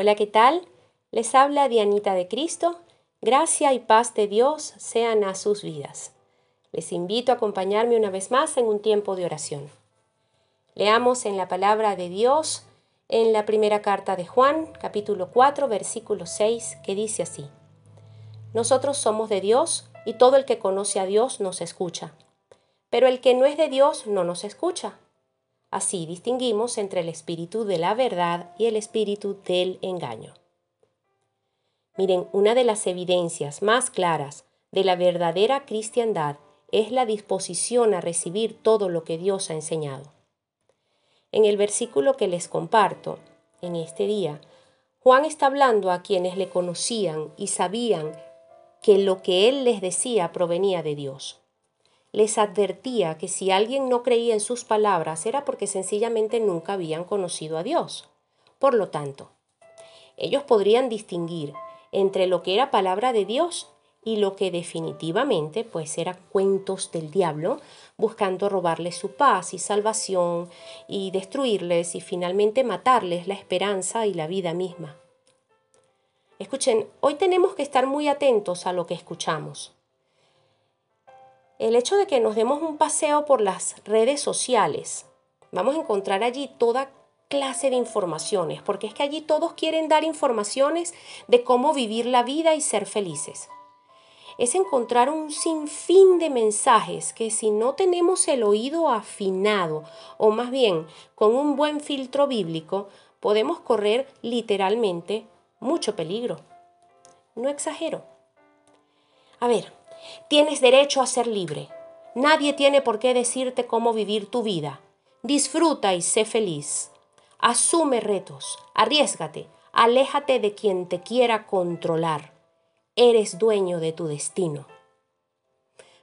Hola, ¿qué tal? Les habla Dianita de Cristo. Gracia y paz de Dios sean a sus vidas. Les invito a acompañarme una vez más en un tiempo de oración. Leamos en la palabra de Dios en la primera carta de Juan, capítulo 4, versículo 6, que dice así. Nosotros somos de Dios y todo el que conoce a Dios nos escucha. Pero el que no es de Dios no nos escucha. Así distinguimos entre el espíritu de la verdad y el espíritu del engaño. Miren, una de las evidencias más claras de la verdadera cristiandad es la disposición a recibir todo lo que Dios ha enseñado. En el versículo que les comparto en este día, Juan está hablando a quienes le conocían y sabían que lo que él les decía provenía de Dios les advertía que si alguien no creía en sus palabras era porque sencillamente nunca habían conocido a Dios. Por lo tanto, ellos podrían distinguir entre lo que era palabra de Dios y lo que definitivamente pues eran cuentos del diablo buscando robarles su paz y salvación y destruirles y finalmente matarles la esperanza y la vida misma. Escuchen, hoy tenemos que estar muy atentos a lo que escuchamos el hecho de que nos demos un paseo por las redes sociales, vamos a encontrar allí toda clase de informaciones, porque es que allí todos quieren dar informaciones de cómo vivir la vida y ser felices. Es encontrar un sinfín de mensajes que si no tenemos el oído afinado, o más bien con un buen filtro bíblico, podemos correr literalmente mucho peligro. No exagero. A ver, Tienes derecho a ser libre. Nadie tiene por qué decirte cómo vivir tu vida. Disfruta y sé feliz. Asume retos, arriesgate, aléjate de quien te quiera controlar. Eres dueño de tu destino.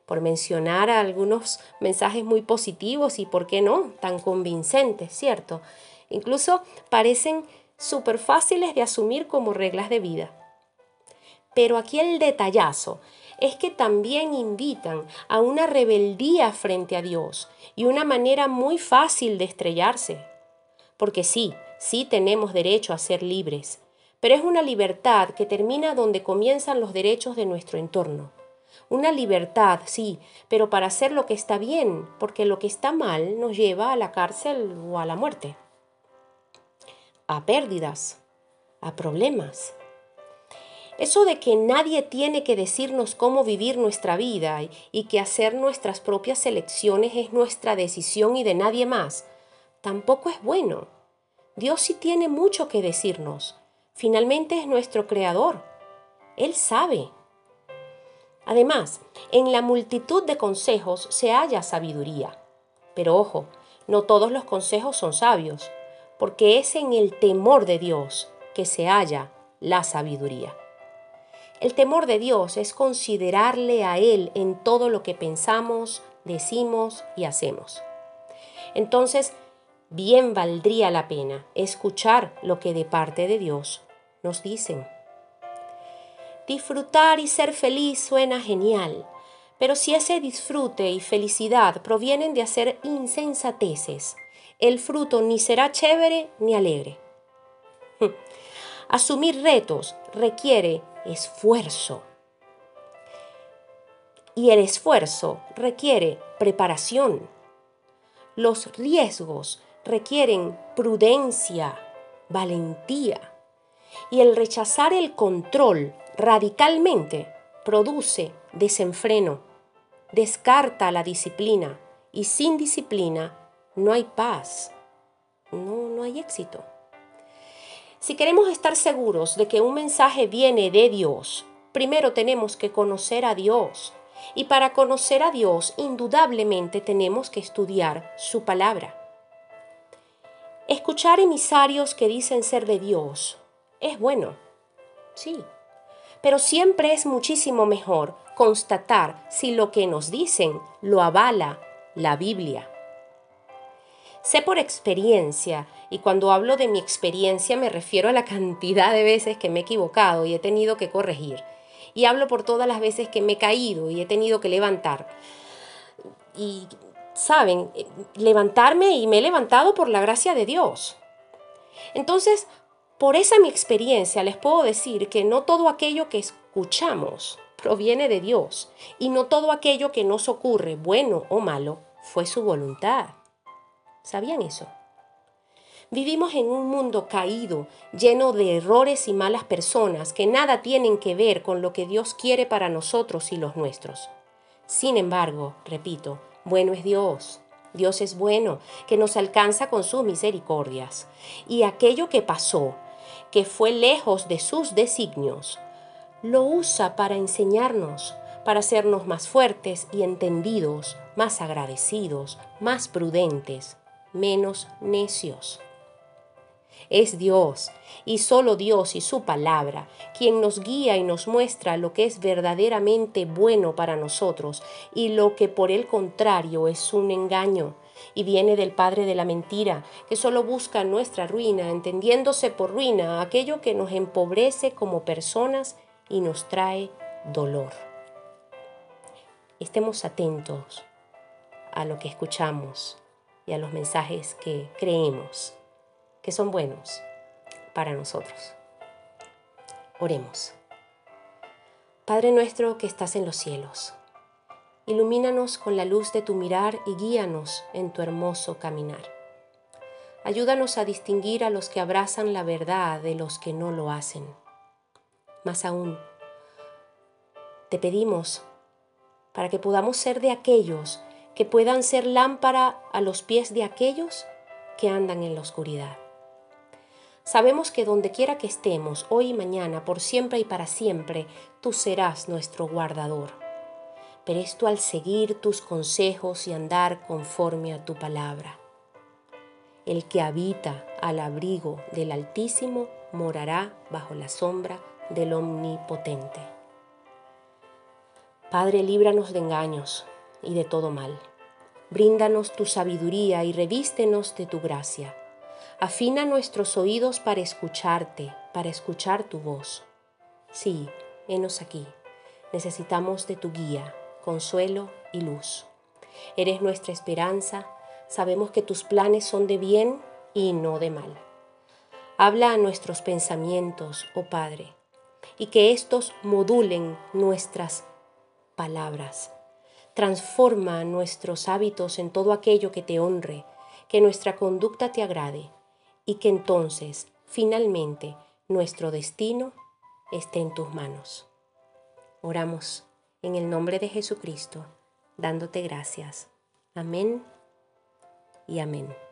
Por mencionar algunos mensajes muy positivos y, ¿por qué no?, tan convincentes, ¿cierto? Incluso parecen súper fáciles de asumir como reglas de vida. Pero aquí el detallazo es que también invitan a una rebeldía frente a Dios y una manera muy fácil de estrellarse. Porque sí, sí tenemos derecho a ser libres, pero es una libertad que termina donde comienzan los derechos de nuestro entorno. Una libertad, sí, pero para hacer lo que está bien, porque lo que está mal nos lleva a la cárcel o a la muerte. A pérdidas, a problemas, eso de que nadie tiene que decirnos cómo vivir nuestra vida y que hacer nuestras propias elecciones es nuestra decisión y de nadie más, tampoco es bueno. Dios sí tiene mucho que decirnos. Finalmente es nuestro creador. Él sabe. Además, en la multitud de consejos se halla sabiduría. Pero ojo, no todos los consejos son sabios, porque es en el temor de Dios que se halla la sabiduría. El temor de Dios es considerarle a Él en todo lo que pensamos, decimos y hacemos. Entonces, bien valdría la pena escuchar lo que de parte de Dios nos dicen. Disfrutar y ser feliz suena genial, pero si ese disfrute y felicidad provienen de hacer insensateces, el fruto ni será chévere ni alegre. Asumir retos requiere esfuerzo. Y el esfuerzo requiere preparación. Los riesgos requieren prudencia, valentía. Y el rechazar el control radicalmente produce desenfreno, descarta la disciplina y sin disciplina no hay paz, no, no hay éxito. Si queremos estar seguros de que un mensaje viene de Dios, primero tenemos que conocer a Dios. Y para conocer a Dios, indudablemente tenemos que estudiar su palabra. Escuchar emisarios que dicen ser de Dios es bueno, sí, pero siempre es muchísimo mejor constatar si lo que nos dicen lo avala la Biblia. Sé por experiencia, y cuando hablo de mi experiencia me refiero a la cantidad de veces que me he equivocado y he tenido que corregir. Y hablo por todas las veces que me he caído y he tenido que levantar. Y, ¿saben? Levantarme y me he levantado por la gracia de Dios. Entonces, por esa mi experiencia les puedo decir que no todo aquello que escuchamos proviene de Dios y no todo aquello que nos ocurre, bueno o malo, fue su voluntad. ¿Sabían eso? Vivimos en un mundo caído, lleno de errores y malas personas que nada tienen que ver con lo que Dios quiere para nosotros y los nuestros. Sin embargo, repito, bueno es Dios. Dios es bueno, que nos alcanza con sus misericordias. Y aquello que pasó, que fue lejos de sus designios, lo usa para enseñarnos, para hacernos más fuertes y entendidos, más agradecidos, más prudentes, menos necios. Es Dios, y solo Dios y su palabra, quien nos guía y nos muestra lo que es verdaderamente bueno para nosotros y lo que por el contrario es un engaño y viene del padre de la mentira, que solo busca nuestra ruina, entendiéndose por ruina aquello que nos empobrece como personas y nos trae dolor. Estemos atentos a lo que escuchamos y a los mensajes que creemos que son buenos para nosotros. Oremos. Padre nuestro que estás en los cielos, ilumínanos con la luz de tu mirar y guíanos en tu hermoso caminar. Ayúdanos a distinguir a los que abrazan la verdad de los que no lo hacen. Más aún, te pedimos para que podamos ser de aquellos que puedan ser lámpara a los pies de aquellos que andan en la oscuridad. Sabemos que donde quiera que estemos, hoy y mañana, por siempre y para siempre, tú serás nuestro guardador. Pero esto al seguir tus consejos y andar conforme a tu palabra. El que habita al abrigo del Altísimo morará bajo la sombra del Omnipotente. Padre, líbranos de engaños y de todo mal. Bríndanos tu sabiduría y revístenos de tu gracia Afina nuestros oídos para escucharte, para escuchar tu voz. Sí, henos aquí. Necesitamos de tu guía, consuelo y luz. Eres nuestra esperanza. Sabemos que tus planes son de bien y no de mal. Habla a nuestros pensamientos, oh Padre, y que éstos modulen nuestras palabras. Transforma nuestros hábitos en todo aquello que te honre, que nuestra conducta te agrade y que entonces, finalmente, nuestro destino esté en tus manos. Oramos en el nombre de Jesucristo, dándote gracias. Amén y amén.